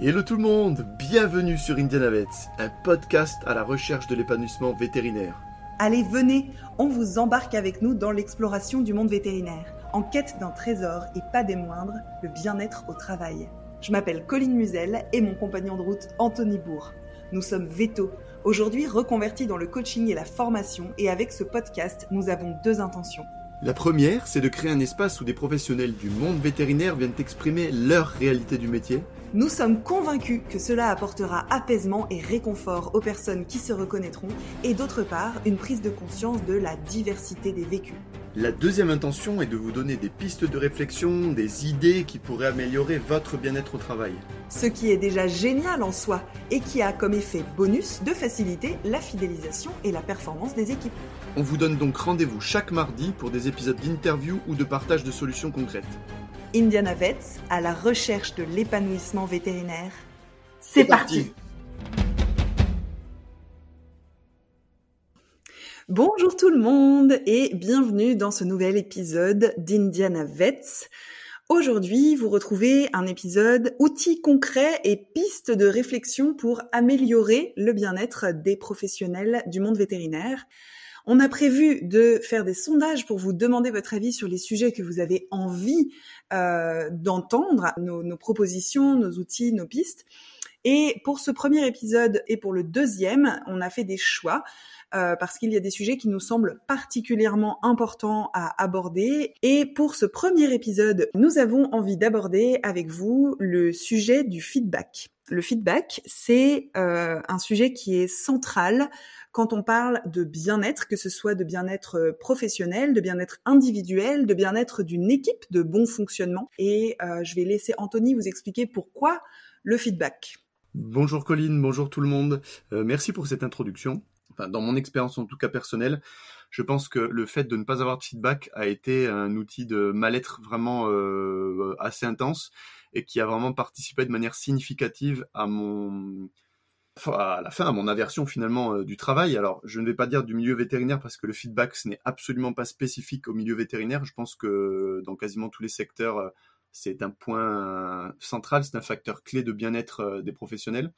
Hello tout le monde, bienvenue sur Indianavets, un podcast à la recherche de l'épanouissement vétérinaire. Allez, venez, on vous embarque avec nous dans l'exploration du monde vétérinaire, en quête d'un trésor et pas des moindres, le bien-être au travail. Je m'appelle Colline Musel et mon compagnon de route Anthony Bourg. Nous sommes Veto, aujourd'hui reconvertis dans le coaching et la formation et avec ce podcast, nous avons deux intentions. La première, c'est de créer un espace où des professionnels du monde vétérinaire viennent exprimer leur réalité du métier. Nous sommes convaincus que cela apportera apaisement et réconfort aux personnes qui se reconnaîtront et d'autre part une prise de conscience de la diversité des vécus. La deuxième intention est de vous donner des pistes de réflexion, des idées qui pourraient améliorer votre bien-être au travail. Ce qui est déjà génial en soi et qui a comme effet bonus de faciliter la fidélisation et la performance des équipes. On vous donne donc rendez-vous chaque mardi pour des épisodes d'interview ou de partage de solutions concrètes. Indiana Vets à la recherche de l'épanouissement vétérinaire. C'est parti. Bonjour tout le monde et bienvenue dans ce nouvel épisode d'Indiana Vets. Aujourd'hui, vous retrouvez un épisode outils concrets et pistes de réflexion pour améliorer le bien-être des professionnels du monde vétérinaire. On a prévu de faire des sondages pour vous demander votre avis sur les sujets que vous avez envie euh, d'entendre, nos, propositions, nos outils, nos pistes. Et pour ce premier épisode et pour le deuxième, on a fait des choix. Euh, parce qu'il y a des sujets qui nous semblent particulièrement importants à aborder. Et pour ce premier épisode, nous avons envie d'aborder avec vous le sujet du feedback. Le feedback, c'est euh, un sujet qui est central quand on parle de bien-être, que ce soit de bien-être professionnel, de bien-être individuel, de bien-être d'une équipe, de bon fonctionnement. Et euh, je vais laisser Anthony vous expliquer pourquoi le feedback. Bonjour Colline, bonjour tout le monde. Euh, merci pour cette introduction. Dans mon expérience en tout cas personnelle, je pense que le fait de ne pas avoir de feedback a été un outil de mal-être vraiment euh, assez intense et qui a vraiment participé de manière significative à mon à la fin à mon aversion finalement euh, du travail. Alors, je ne vais pas dire du milieu vétérinaire parce que le feedback ce n'est absolument pas spécifique au milieu vétérinaire. Je pense que dans quasiment tous les secteurs, euh, c'est un point central, c'est un facteur clé de bien-être euh, des professionnels.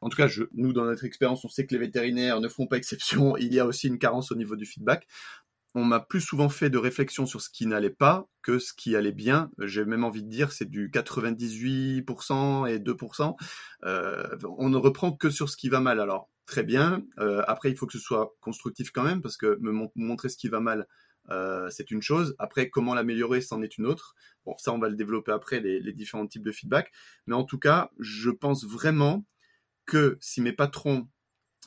En tout cas, nous, dans notre expérience, on sait que les vétérinaires ne font pas exception. Il y a aussi une carence au niveau du feedback on m'a plus souvent fait de réflexion sur ce qui n'allait pas que ce qui allait bien. J'ai même envie de dire c'est du 98% et 2%. Euh, on ne reprend que sur ce qui va mal. Alors très bien. Euh, après il faut que ce soit constructif quand même parce que me montrer ce qui va mal. Euh, c'est une chose. Après, comment l'améliorer, c'en est une autre. Bon, ça, on va le développer après, les, les différents types de feedback. Mais en tout cas, je pense vraiment que si mes patrons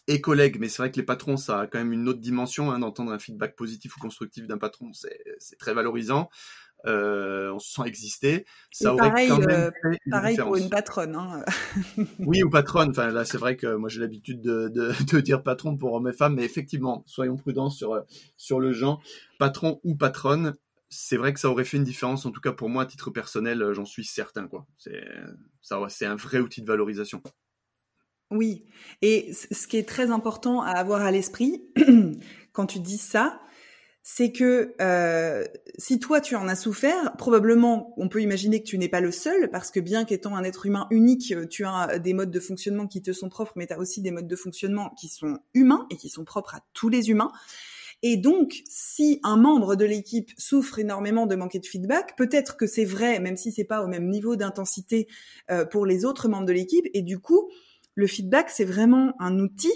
et collègues, mais c'est vrai que les patrons, ça a quand même une autre dimension, hein, d'entendre un feedback positif ou constructif d'un patron, c'est très valorisant. Euh, on se sent exister. Ça aurait pareil, quand même euh, pareil pour une patronne. Hein. oui, ou patronne. Enfin, là, c'est vrai que moi, j'ai l'habitude de, de, de, dire patron pour mes femmes, mais effectivement, soyons prudents sur, sur le genre. Patron ou patronne, c'est vrai que ça aurait fait une différence, en tout cas pour moi, à titre personnel, j'en suis certain. quoi. C'est un vrai outil de valorisation. Oui, et ce qui est très important à avoir à l'esprit quand tu dis ça, c'est que euh, si toi tu en as souffert, probablement on peut imaginer que tu n'es pas le seul, parce que bien qu'étant un être humain unique, tu as des modes de fonctionnement qui te sont propres, mais tu as aussi des modes de fonctionnement qui sont humains et qui sont propres à tous les humains. Et donc, si un membre de l'équipe souffre énormément de manquer de feedback, peut-être que c'est vrai, même si c'est pas au même niveau d'intensité euh, pour les autres membres de l'équipe, et du coup, le feedback, c'est vraiment un outil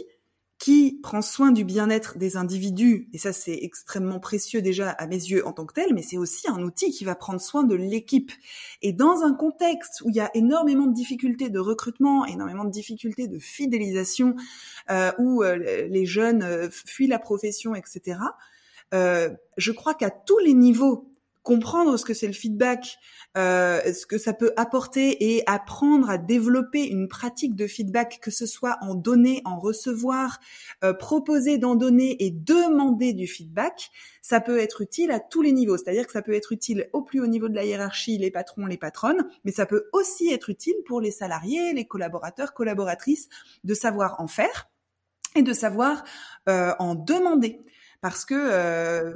qui prend soin du bien-être des individus, et ça c'est extrêmement précieux déjà à mes yeux en tant que tel, mais c'est aussi un outil qui va prendre soin de l'équipe. Et dans un contexte où il y a énormément de difficultés de recrutement, énormément de difficultés de fidélisation, euh, où euh, les jeunes euh, fuient la profession, etc., je crois qu'à tous les niveaux comprendre ce que c'est le feedback, euh, ce que ça peut apporter et apprendre à développer une pratique de feedback, que ce soit en donner, en recevoir, euh, proposer d'en donner et demander du feedback, ça peut être utile à tous les niveaux. C'est-à-dire que ça peut être utile au plus haut niveau de la hiérarchie, les patrons, les patronnes, mais ça peut aussi être utile pour les salariés, les collaborateurs, collaboratrices, de savoir en faire et de savoir euh, en demander. Parce que euh,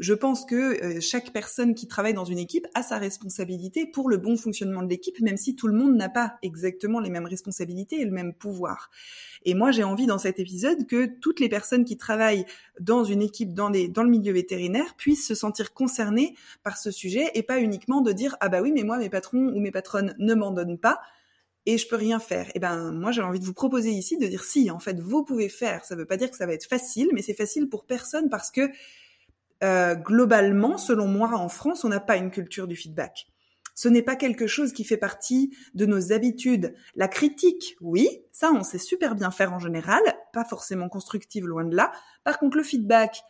je pense que euh, chaque personne qui travaille dans une équipe a sa responsabilité pour le bon fonctionnement de l'équipe, même si tout le monde n'a pas exactement les mêmes responsabilités et le même pouvoir. Et moi, j'ai envie dans cet épisode que toutes les personnes qui travaillent dans une équipe dans, dans le milieu vétérinaire puissent se sentir concernées par ce sujet et pas uniquement de dire ah bah oui mais moi mes patrons ou mes patronnes ne m'en donnent pas et je peux rien faire. Et eh ben moi j'ai envie de vous proposer ici de dire si en fait vous pouvez faire. Ça veut pas dire que ça va être facile, mais c'est facile pour personne parce que euh, globalement, selon moi, en France, on n'a pas une culture du feedback. Ce n'est pas quelque chose qui fait partie de nos habitudes. La critique, oui, ça on sait super bien faire en général, pas forcément constructive loin de là. Par contre, le feedback,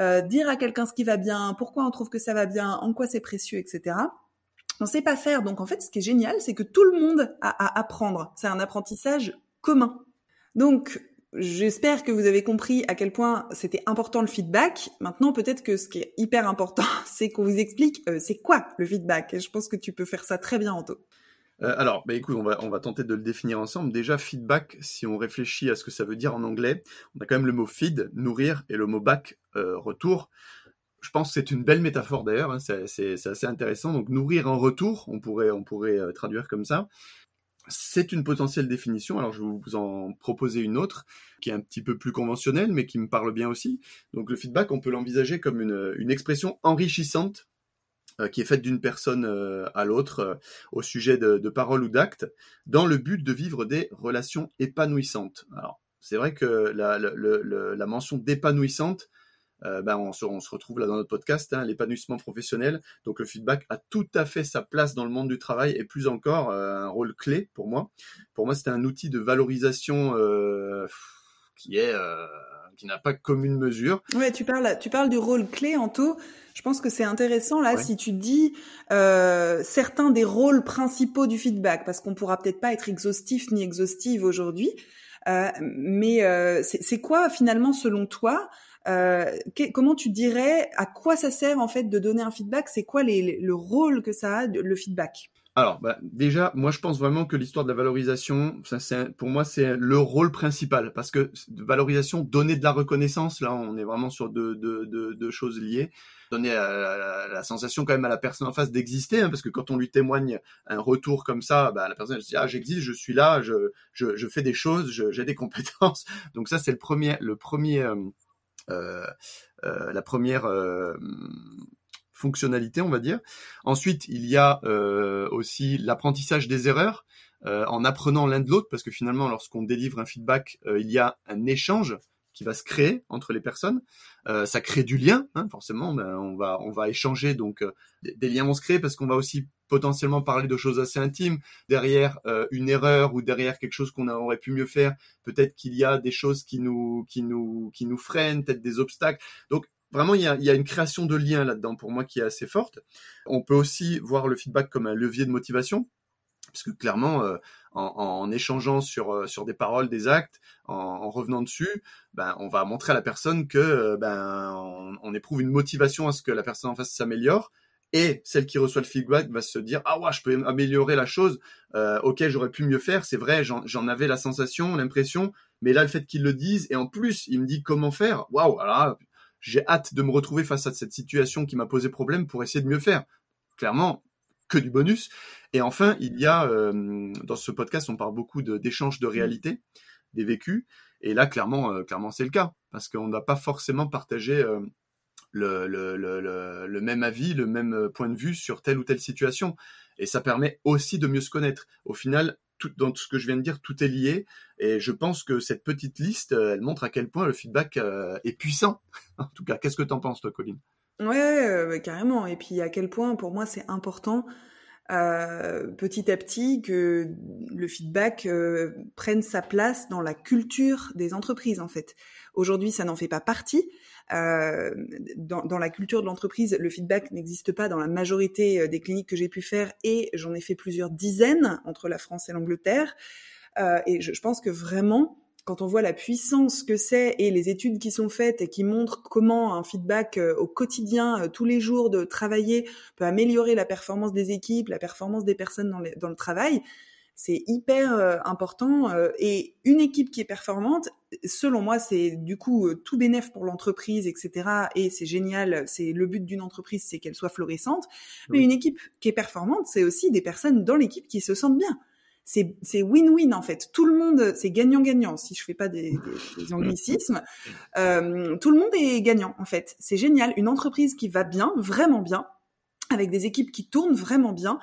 euh, dire à quelqu'un ce qui va bien, pourquoi on trouve que ça va bien, en quoi c'est précieux, etc on sait pas faire. Donc en fait, ce qui est génial, c'est que tout le monde a à apprendre. C'est un apprentissage commun. Donc J'espère que vous avez compris à quel point c'était important le feedback. Maintenant, peut-être que ce qui est hyper important, c'est qu'on vous explique euh, c'est quoi le feedback. Je pense que tu peux faire ça très bien, Anto. Euh, alors, bah écoute, on va, on va tenter de le définir ensemble. Déjà, feedback, si on réfléchit à ce que ça veut dire en anglais, on a quand même le mot feed, nourrir, et le mot back, euh, retour je pense que c'est une belle métaphore d'ailleurs, hein, c'est assez intéressant. Donc nourrir en retour, on pourrait, euh, traduire comme ça. C'est une potentielle définition, alors je vais vous en proposer une autre qui est un petit peu plus conventionnelle mais qui me parle bien aussi. Donc le feedback, on peut l'envisager comme une, expression enrichissante euh, qui est faite d'une personne euh, à l'autre au sujet de, paroles ou d'actes dans le but de vivre des relations épanouissantes. Alors c'est vrai que la mention d'épanouissante, euh, ben on, se, retrouve là dans notre podcast, hein, l'épanouissement professionnel. Donc le feedback a tout à fait sa place dans le monde du travail et plus encore euh, un rôle clé pour moi. Pour moi, c'est un outil de valorisation euh, qui est qui n'a pas commune mesure. Ouais, tu parles, tu parles du rôle clé, Anto. Je pense que c'est intéressant là si tu dis certains des rôles principaux du feedback, parce qu'on pourra peut-être pas être exhaustif ni exhaustive aujourd'hui. mais c'est quoi finalement selon toi euh, comment tu dirais à quoi ça sert en fait de donner un feedback? C'est quoi le rôle que ça a le feedback? Alors, bah, déjà, moi, je pense vraiment que l'histoire de la valorisation, ça, c'est, pour moi, c'est le rôle principal, parce que de valorisation, donner de la reconnaissance, là, on est vraiment sur deux, deux, choses liées. Donner la, sensation quand même à la personne en face d'exister, hein, parce que quand on lui témoigne un retour comme ça, bah, la personne elle se dit ah j'existe, je suis là, je, je, je fais des choses, j'ai des compétences. Donc ça, c'est le premier, le premier. Euh, la première euh, fonctionnalité, on va dire. Ensuite, il y a aussi l'apprentissage des erreurs. en apprenant l'un de l'autre, parce que finalement, lorsqu'on délivre un feedback, il y a un échange qui va se créer entre les personnes. Euh, ça crée du lien, hein, forcément. Ben, on va on va échanger, donc euh, des, liens vont se créer parce qu'on va aussi potentiellement parler de choses assez intimes derrière euh, une erreur ou derrière quelque chose qu'on aurait pu mieux faire. Peut-être qu'il y a des choses qui nous qui nous qui nous freinent, peut-être des obstacles. Donc vraiment, il y a, il y a une création de liens là-dedans pour moi qui est assez forte. On peut aussi voir le feedback comme un levier de motivation parce que clairement, euh, en, en, échangeant sur euh, sur des paroles, des actes, en, en, revenant dessus, ben on va montrer à la personne que euh, ben on, on, éprouve une motivation à ce que la personne en face s'améliore. Et celle qui reçoit le feedback va se dire ah ouais je peux améliorer la chose, euh, ok j'aurais pu mieux faire, c'est vrai j'en avais la sensation, l'impression, mais là le fait qu'ils le disent et en plus il me dit comment faire, waouh alors j'ai hâte de me retrouver face à cette situation qui m'a posé problème pour essayer de mieux faire. Clairement, que du bonus. Et enfin, il y a euh, dans ce podcast, on parle beaucoup d'échanges de, réalité, des vécus. Et là, clairement, euh, clairement, c'est le cas parce qu'on n'a pas forcément partagé euh, le, le, le, le, même avis, le même point de vue sur telle ou telle situation. Et ça permet aussi de mieux se connaître. Au final, tout, dans tout ce que je viens de dire, tout est lié. Et je pense que cette petite liste, elle montre à quel point le feedback est puissant. en tout cas, qu'est-ce que tu en penses, toi, Colline Ouais, carrément. Et puis à quel point, pour moi, c'est important euh, petit à petit que le feedback euh, prenne sa place dans la culture des entreprises en fait. Aujourd'hui, ça n'en fait pas partie. Euh, dans, dans, la culture de l'entreprise, le feedback n'existe pas dans la majorité euh, des cliniques que j'ai pu faire et j'en ai fait plusieurs dizaines entre la France et l'Angleterre. Euh, et je, je, pense que vraiment, quand on voit la puissance que c'est et les études qui sont faites et qui montrent comment un feedback euh, au quotidien, euh, tous les jours de travailler, peut améliorer la performance des équipes, la performance des personnes dans, dans le travail, C'est hyper euh, important euh, et une équipe qui est performante, selon moi, c'est du coup euh, tout bénéf pour l'entreprise, etc. Et c'est génial. C'est le but d'une entreprise, c'est qu'elle soit florissante. Mais une équipe qui est performante, c'est aussi des personnes dans l'équipe qui se sentent bien. C'est c'est win-win en fait. Tout le monde, c'est gagnant-gagnant. Si je fais pas des, des, des anglicismes, euh, tout le monde est gagnant en fait. C'est génial. Une entreprise qui va bien, vraiment bien, avec des équipes qui tournent vraiment bien.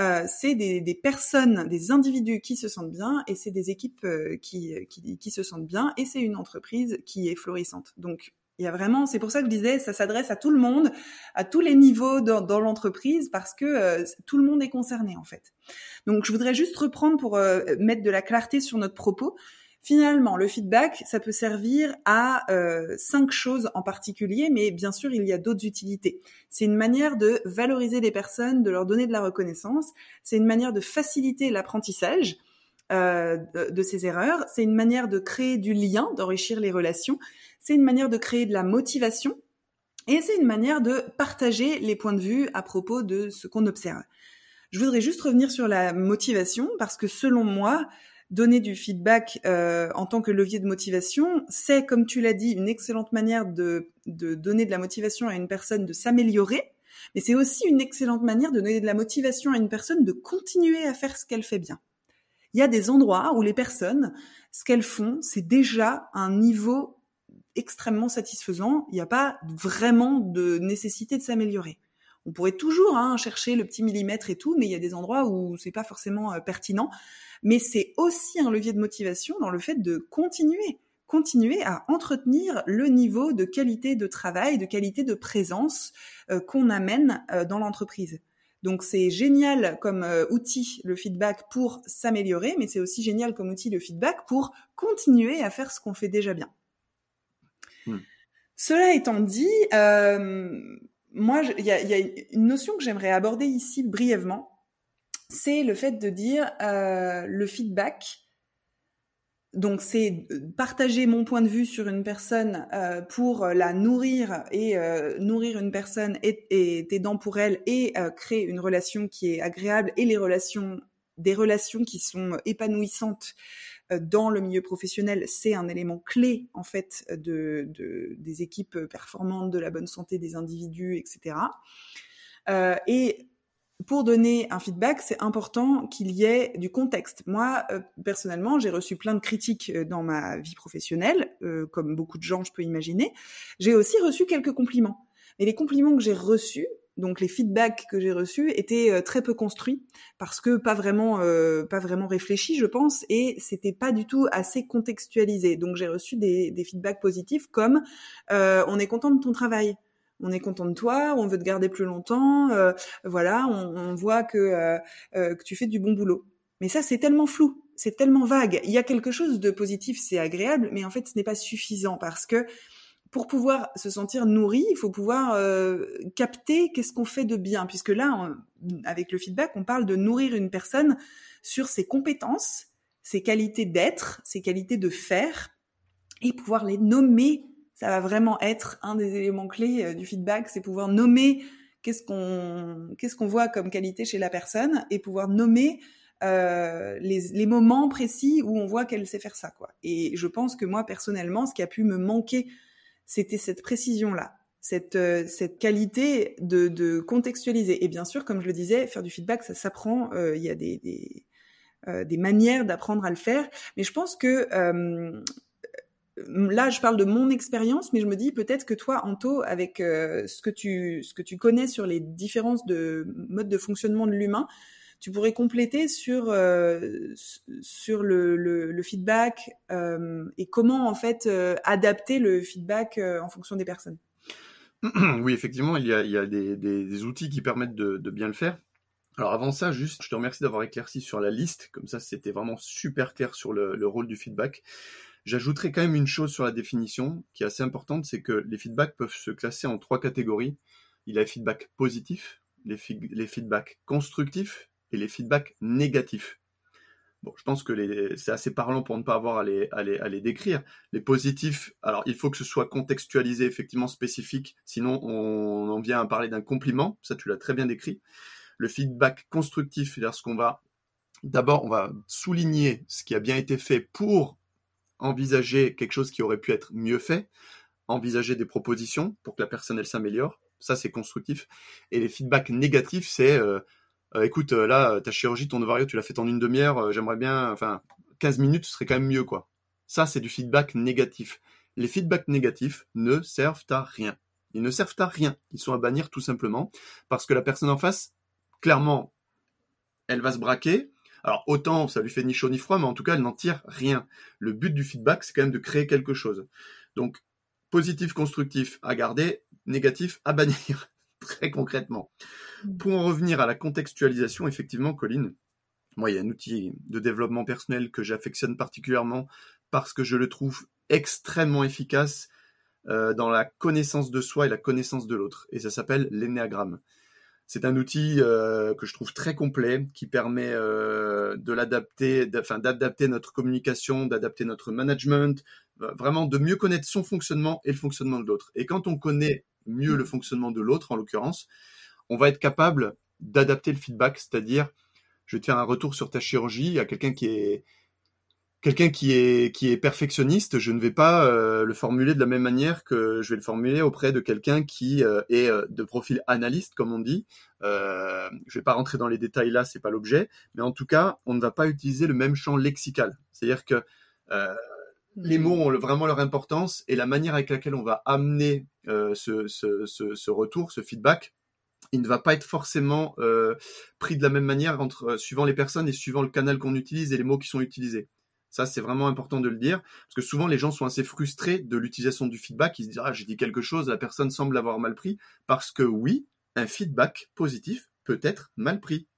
Euh, c'est des, des, personnes, des individus qui se sentent bien et c'est des équipes euh, qui, qui, qui, se sentent bien et c'est une entreprise qui est florissante. Donc il y a vraiment, c'est pour ça que je disais, ça s'adresse à tout le monde, à tous les niveaux dans, dans l'entreprise parce que euh, tout le monde est concerné en fait. Donc je voudrais juste reprendre pour euh, mettre de la clarté sur notre propos. Finalement, le feedback, ça peut servir à euh, cinq choses en particulier, mais bien sûr, il y a d'autres utilités. C'est une manière de valoriser les personnes, de leur donner de la reconnaissance. C'est une manière de faciliter l'apprentissage euh, de, de, ces erreurs. C'est une manière de créer du lien, d'enrichir les relations. C'est une manière de créer de la motivation. Et c'est une manière de partager les points de vue à propos de ce qu'on observe. Je voudrais juste revenir sur la motivation parce que selon moi, donner du feedback euh, en tant que levier de motivation, c'est, comme tu l'as dit, une excellente manière de, de, donner de la motivation à une personne de s'améliorer, mais c'est aussi une excellente manière de donner de la motivation à une personne de continuer à faire ce qu'elle fait bien. Il y a des endroits où les personnes, ce qu'elles font, c'est déjà un niveau extrêmement satisfaisant. Il n'y a pas vraiment de nécessité de s'améliorer. On pourrait toujours hein, chercher le petit millimètre et tout, mais il y a des endroits où c'est pas forcément euh, pertinent mais c'est aussi un levier de motivation dans le fait de continuer, continuer à entretenir le niveau de qualité de travail, de qualité de présence euh, qu'on amène euh, dans l'entreprise. Donc c'est génial comme euh, outil le feedback pour s'améliorer, mais c'est aussi génial comme outil le feedback pour continuer à faire ce qu'on fait déjà bien. Hmm. Cela étant dit, moi, il y a, y a, une notion que j'aimerais aborder ici brièvement, c'est le fait de dire euh, le feedback. Donc c'est partager mon point de vue sur une personne euh, pour la nourrir et euh, nourrir une personne et, et aidant pour elle et euh, créer une relation qui est agréable et les relations des relations qui sont épanouissantes euh, dans le milieu professionnel, c'est un élément clé en fait de, de, des équipes performantes, de la bonne santé des individus, etc. Euh, et pour donner un feedback, c'est important qu'il y ait du contexte. Moi, euh, personnellement, j'ai reçu plein de critiques euh, dans ma vie professionnelle, euh, comme beaucoup de gens, je peux imaginer. J'ai aussi reçu quelques compliments. Mais les compliments que j'ai reçus, donc les feedbacks que j'ai reçus, étaient très peu construits parce que pas vraiment, pas vraiment réfléchis, je pense, et c'était pas du tout assez contextualisé. Donc j'ai reçu des, des feedbacks positifs comme on est content de ton travail on est content de toi, on veut te garder plus longtemps, euh, voilà, on, on voit que, euh, euh, que tu fais du bon boulot. Mais ça, c'est tellement flou, c'est tellement vague. Il y a quelque chose de positif, c'est agréable, mais en fait, ce n'est pas suffisant parce que pour pouvoir se sentir nourri, il faut pouvoir euh, capter qu'est-ce qu'on fait de bien, puisque là, avec le feedback, on parle de nourrir une personne sur ses compétences, ses qualités d'être, ses qualités de faire, et pouvoir les nommer ça va vraiment être un des éléments clés euh, du feedback, c'est pouvoir nommer qu'est-ce qu'on qu'est-ce qu'on voit comme qualité chez la personne et pouvoir nommer euh, les, les, moments précis où on voit qu'elle sait faire ça quoi. Et je pense que moi personnellement, ce qui a pu me manquer, c'était cette précision là, cette euh, cette qualité de, de contextualiser. Et bien sûr, comme je le disais, faire du feedback, ça s'apprend. Euh, il y a des, des des manières d'apprendre à le faire, mais je pense que là, je parle de mon expérience, mais je me dis peut-être que toi, Anto, avec euh, ce que tu ce que tu connais sur les différences de mode de fonctionnement de l'humain, tu pourrais compléter sur euh, sur le, le, feedback euh, et comment en fait adapter le feedback en fonction des personnes. Oui, effectivement, il y a, il y a des, des, outils qui permettent de, bien le faire. Alors avant ça, juste, je te remercie d'avoir éclairci sur la liste, comme ça c'était vraiment super clair sur le rôle du feedback. J'ajouterai quand même une chose sur la définition qui est assez importante, c'est que les feedbacks peuvent se classer en trois catégories. Il y a les feedbacks positifs, les, feedbacks constructifs et les feedbacks négatifs. Bon, je pense que c'est assez parlant pour ne pas avoir à, les, à les décrire. Les positifs, alors il faut que ce soit contextualisé, effectivement spécifique, sinon on en vient à parler d'un compliment, ça tu l'as très bien décrit. Le feedback constructif, c'est-à-dire ce qu'on va d'abord, on va souligner ce qui a bien été fait pour envisager quelque chose qui aurait pu être mieux fait, envisager des propositions pour que la personne elle s'améliore. Ça, c'est constructif. Et les feedbacks négatifs, c'est euh, euh, écoute, euh, là, ta chirurgie, ton ovario, tu l'as fait en une demi-heure, j'aimerais bien, enfin, 15 minutes, ce serait quand même mieux, quoi. Ça, c'est du feedback négatif. Les feedbacks négatifs ne servent à rien. Ils ne servent à rien. Ils sont à bannir tout simplement parce que la personne en face, clairement, elle va se braquer. Alors autant ça lui fait ni chaud ni froid, mais en tout cas elle n'en tire rien. Le but du feedback, c'est quand même de créer quelque chose. Donc positif, constructif à garder, négatif à bannir, très concrètement. Mm. Pour en revenir à la contextualisation, effectivement, Colline, moi il y a un outil de développement personnel que j'affectionne particulièrement parce que je le trouve extrêmement efficace euh, dans la connaissance de soi et la connaissance de l'autre. Et ça s'appelle l'énéagramme. C'est un outil euh, que je trouve très complet, qui permet euh, de l'adapter, enfin d'adapter notre communication, d'adapter notre management, vraiment de mieux connaître son fonctionnement et le fonctionnement de l'autre. Et quand on connaît mieux le fonctionnement de l'autre, en l'occurrence, on va être capable d'adapter le feedback, c'est-à-dire, je vais te faire un retour sur ta chirurgie. À quelqu'un qui est quelqu'un qui est qui est perfectionniste, je ne vais pas euh, le formuler de la même manière que je vais le formuler auprès de quelqu'un qui euh, est euh, de profil analyste, comme on dit. Euh, je vais pas rentrer dans les détails là, c'est pas l'objet, mais en tout cas, on ne va pas utiliser le même champ lexical. C'est-à-dire que les mots ont vraiment leur importance et la manière avec laquelle on va amener ce, ce, ce, ce, retour, ce feedback, il ne va pas être forcément pris de la même manière entre suivant les personnes et suivant le canal qu'on utilise et les mots qui sont utilisés. Ça, c'est vraiment important de le dire, parce que souvent les gens sont assez frustrés de l'utilisation du feedback. Ils se disent ah j'ai dit quelque chose, la personne semble l'avoir mal pris, parce que oui, un feedback positif peut être mal pris.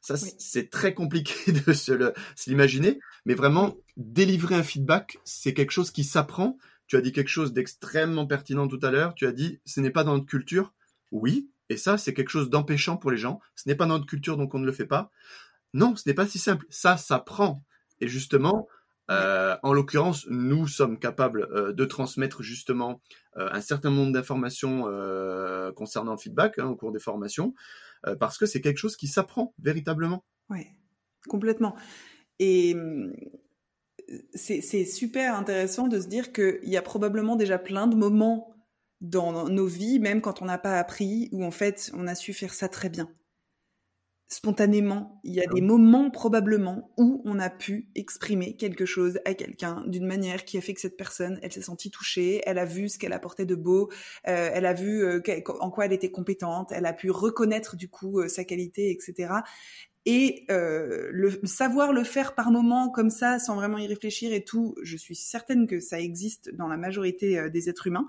Ça, c'est très compliqué de se l'imaginer, mais vraiment délivrer un feedback, c'est quelque chose qui s'apprend. Tu as dit quelque chose d'extrêmement pertinent tout à l'heure. Tu as dit ce n'est pas dans notre culture. Oui, et ça, c'est quelque chose d'empêchant pour les gens. Ce n'est pas dans notre culture, donc on ne le fait pas. Non, ce n'est pas si simple. Ça s'apprend. Et justement, euh, en l'occurrence, nous sommes capables euh, de transmettre justement euh, un certain nombre d'informations concernant le feedback hein, au cours des formations, parce que c'est quelque chose qui s'apprend véritablement. Oui, complètement. Et c'est super intéressant de se dire qu'il y a probablement déjà plein de moments dans nos vies, même quand on n'a pas appris, où en fait on a su faire ça très bien spontanément. Il y a des moments probablement où on a pu exprimer quelque chose à quelqu'un d'une manière qui a fait que cette personne, elle s'est sentie touchée, elle a vu ce qu'elle apportait de beau, euh, elle a vu euh, en quoi elle était compétente, elle a pu reconnaître du coup euh, sa qualité, etc. Et le savoir le faire par moment comme ça, sans vraiment y réfléchir et tout, je suis certaine que ça existe dans la majorité des êtres humains.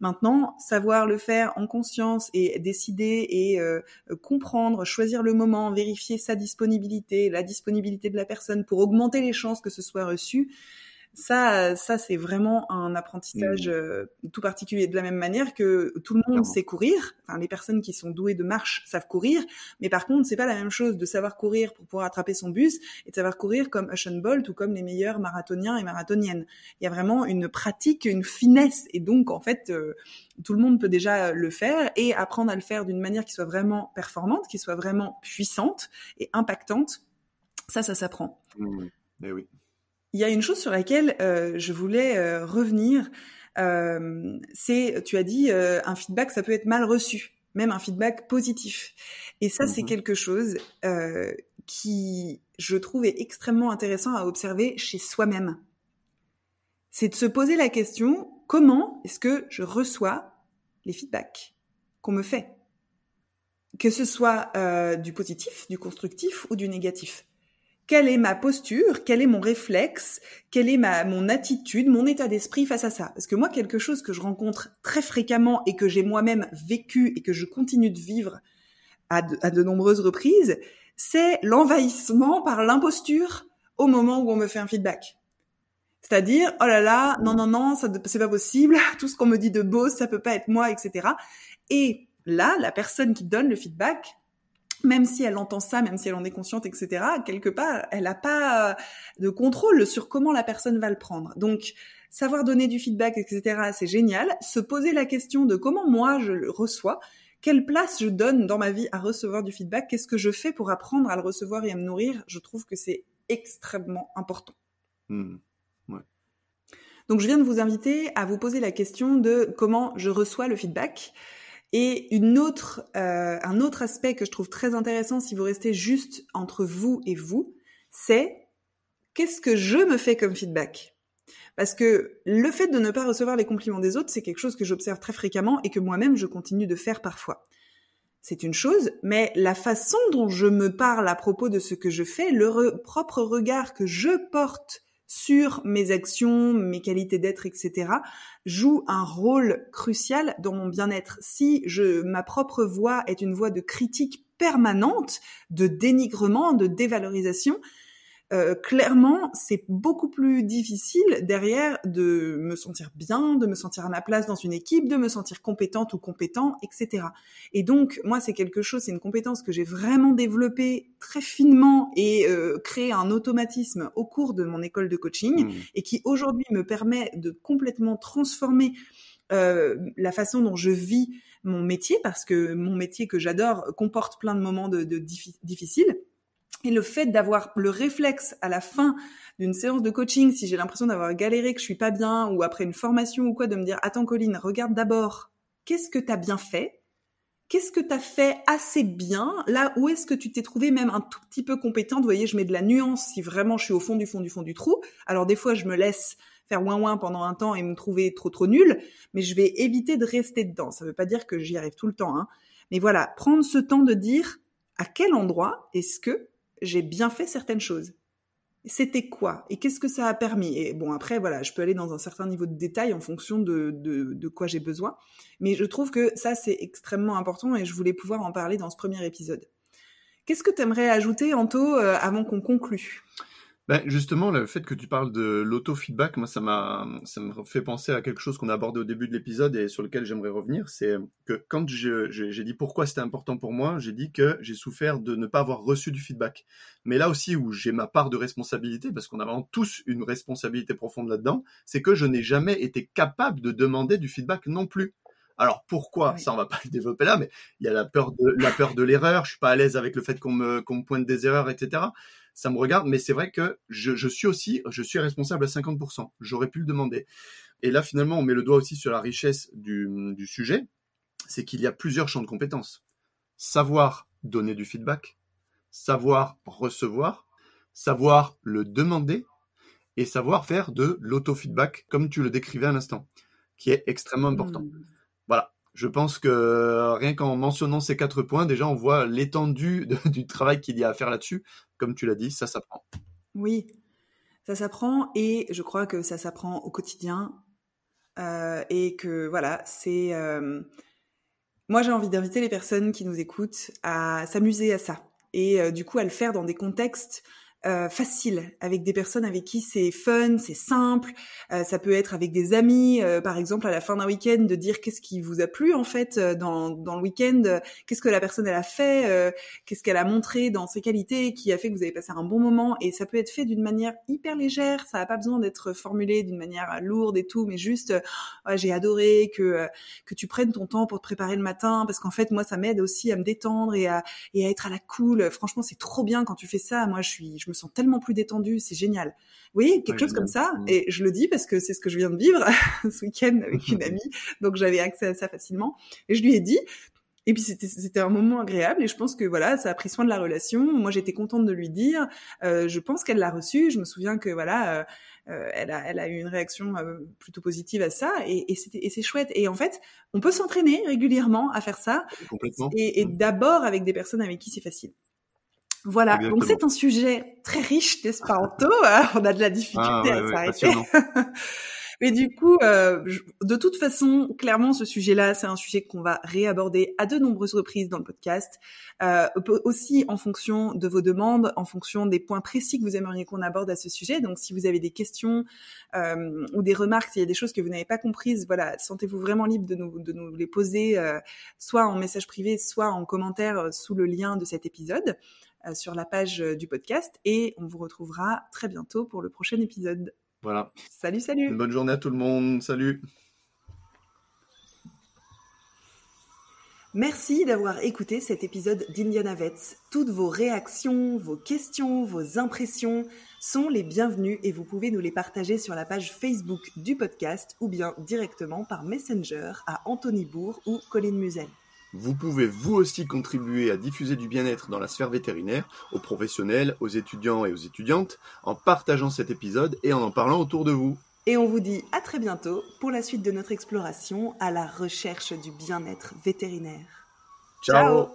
Maintenant, savoir le faire en conscience et décider et euh, comprendre, choisir le moment, vérifier sa disponibilité, la disponibilité de la personne pour augmenter les chances que ce soit reçu, ça, ça c'est vraiment un apprentissage mmh. euh, tout particulier. De la même manière que tout le monde sait courir, enfin les personnes qui sont douées de marche savent courir, mais par contre c'est pas la même chose de savoir courir pour pouvoir attraper son bus et de savoir courir comme Usain Bolt ou comme les meilleurs marathoniens et marathoniennes. Il y a vraiment une pratique, une finesse, et donc en fait euh, tout le monde peut déjà le faire et apprendre à le faire d'une manière qui soit vraiment performante, qui soit vraiment puissante et impactante. Ça, ça s'apprend. Mmh. Eh oui. Il y a une chose sur laquelle euh, je voulais euh, revenir. Euh, c'est, tu as dit, un feedback, ça peut être mal reçu, même un feedback positif. Et ça, c'est mmh quelque chose qui, je trouve, est extrêmement intéressant à observer chez soi-même. C'est de se poser la question, comment est-ce que je reçois les feedbacks qu'on me fait? Que ce soit du positif, du constructif ou du négatif quelle est ma posture, quel est mon réflexe, quelle est ma mon attitude, mon état d'esprit face à ça. Parce que moi, quelque chose que je rencontre très fréquemment et que j'ai moi-même vécu et que je continue de vivre à de, nombreuses reprises, c'est l'envahissement par l'imposture au moment où on me fait un feedback. C'est-à-dire, oh là là, non, non, non, ça, c'est pas possible, tout ce qu'on me dit de beau, ça peut pas être moi, etc. Et là, la personne qui donne le feedback même si elle entend ça, même si elle en est consciente, etc., quelque part, elle n'a pas de contrôle sur comment la personne va le prendre. Donc, savoir donner du feedback, etc., c'est génial. Se poser la question de comment moi je le reçois, quelle place je donne dans ma vie à recevoir du feedback Qu'est-ce que je fais pour apprendre à le recevoir et à me nourrir Je trouve que c'est extrêmement important. Hmm. Donc je viens de vous inviter à vous poser la question de comment je reçois le feedback. Et une autre, euh, un autre aspect que je trouve très intéressant si vous restez juste entre vous et vous, c'est qu'est-ce que je me fais comme feedback? Parce que le fait de ne pas recevoir les compliments des autres, c'est quelque chose que j'observe très fréquemment et que moi-même je continue de faire parfois. C'est une chose, mais la façon dont je me parle à propos de ce que je fais, le propre regard que je porte sur mes actions, mes qualités d'être, etc., joue un rôle crucial dans mon bien-être. Si je, ma propre voix est une voix de critique permanente, de dénigrement, de dévalorisation, euh, clairement, c'est beaucoup plus difficile derrière de me sentir bien, de me sentir à ma place dans une équipe, de me sentir compétente ou compétent, etc. Et donc, moi, c'est quelque chose, c'est une compétence que j'ai vraiment développée très finement et euh, créé un automatisme au cours de mon école de coaching mmh. et qui aujourd'hui me permet de complètement transformer euh, la façon dont je vis mon métier parce que mon métier que j'adore comporte plein de moments de, de difficiles et le fait d'avoir le réflexe à la fin d'une séance de coaching, si j'ai l'impression d'avoir galéré, que je suis pas bien, ou après une formation ou quoi, de me dire, attends Colline, regarde d'abord, qu'est-ce que tu as bien fait? Qu'est-ce que tu as fait assez bien? Là, où est-ce que tu t'es trouvé même un tout petit peu compétente? Vous voyez, je mets de la nuance si vraiment je suis au fond du fond du fond du trou. Alors des fois, je me laisse faire ouin ouin pendant un temps et me trouver trop trop nul, mais je vais éviter de rester dedans. Ça veut pas dire que j'y arrive tout le temps, hein. Mais voilà, prendre ce temps de dire à quel endroit est-ce que j'ai bien fait certaines choses. C'était quoi? Et qu'est-ce que ça a permis? Et bon, après, voilà, je peux aller dans un certain niveau de détail en fonction de, de, quoi j'ai besoin. Mais je trouve que ça, c'est extrêmement important et je voulais pouvoir en parler dans ce premier épisode. Qu'est-ce que tu aimerais ajouter, Anto, euh, avant qu'on conclue? Ben justement, le fait que tu parles de l'auto-feedback, moi, ça m'a, ça me fait penser à quelque chose qu'on a abordé au début de l'épisode et sur lequel j'aimerais revenir. C'est que quand j'ai dit pourquoi c'était important pour moi, j'ai dit que j'ai souffert de ne pas avoir reçu du feedback. Mais là aussi où j'ai ma part de responsabilité, parce qu'on a vraiment tous une responsabilité profonde là-dedans, c'est que je n'ai jamais été capable de demander du feedback non plus. Alors pourquoi? Ça, on va pas le développer là, mais il y a la peur de la peur de l'erreur. Je suis pas à l'aise avec le fait qu'on me, qu'on me pointe des erreurs, etc ça me regarde, mais c'est vrai que je, suis aussi, je suis responsable à 50%. J'aurais pu le demander. Et là, finalement, on met le doigt aussi sur la richesse du, sujet, c'est qu'il y a plusieurs champs de compétences. Savoir donner du feedback, savoir recevoir, savoir le demander et savoir faire de l'auto-feedback, comme tu le décrivais à l'instant, qui est extrêmement important. Mmh. Je pense que euh, rien qu'en mentionnant ces quatre points, déjà, on voit l'étendue du travail qu'il y a à faire là-dessus. Comme tu l'as dit, ça s'apprend. Oui, ça s'apprend et je crois que ça s'apprend au quotidien. Euh, et que voilà, c'est. Euh, moi, j'ai envie d'inviter les personnes qui nous écoutent à s'amuser à ça et du coup à le faire dans des contextes euh, facile avec des personnes avec qui c'est fun, c'est simple. Euh, ça peut être avec des amis, euh, par exemple à la fin d'un week-end, de dire qu'est-ce qui vous a plu en fait dans, dans le week-end, qu'est-ce que la personne elle a fait, qu'est-ce qu'elle a montré dans ses qualités, qui a fait que vous avez passé un bon moment. Et ça peut être fait d'une manière hyper légère. Ça n'a pas besoin d'être formulé d'une manière lourde et tout, mais juste j'ai adoré que que tu prennes ton temps pour te préparer le matin, parce qu'en fait moi ça m'aide aussi à me détendre et à et à être à la cool. Franchement c'est trop bien quand tu fais ça. Moi je suis me sens tellement plus détendue, c'est génial. Vous voyez, quelque chose comme ça, et je le dis parce que c'est ce que je viens de vivre ce week-end avec une amie, donc j'avais accès à ça facilement, et je lui ai dit, et puis c'était un moment agréable et je pense que voilà, ça a pris soin de la relation. Moi, j'étais contente de lui dire. Euh, je pense qu'elle l'a reçu. Je me souviens que voilà, euh, euh, elle, a, elle a eu une réaction plutôt positive à ça et, et c'est chouette. Et en fait, on peut s'entraîner régulièrement à faire ça. Et, et mm. d'abord avec des personnes avec qui c'est facile. Voilà, donc c'est un sujet très riche, n'est-ce pas, Anto? On a de la difficulté ah, à s'arrêter. Mais du coup, euh, de toute façon, clairement, ce sujet-là, c'est un sujet qu'on va réaborder à de nombreuses reprises dans le podcast, euh, aussi en fonction de vos demandes, en fonction des points précis que vous aimeriez qu'on aborde à ce sujet. Donc, si vous avez des questions euh, ou des remarques, s'il y a des choses que vous n'avez pas comprises, voilà, sentez-vous vraiment libre de nous, de nous les poser, euh, soit en message privé, soit en commentaire euh, sous le lien de cet épisode. Euh, sur la page du podcast et on vous retrouvera très bientôt pour le prochain épisode. Voilà. Salut, salut. bonne journée à tout le monde. Salut. Merci d'avoir écouté cet épisode d'Indiana Vets. Toutes vos réactions, vos questions, vos impressions sont les bienvenues et vous pouvez nous les partager sur la page Facebook du podcast ou bien directement par Messenger à Anthony Bourg ou Colin Musel. Vous pouvez vous aussi contribuer à diffuser du bien-être dans la sphère vétérinaire, aux professionnels, aux étudiants et aux étudiantes, en partageant cet épisode et en en parlant autour de vous. Et on vous dit à très bientôt pour la suite de notre exploration à la recherche du bien-être vétérinaire. Ciao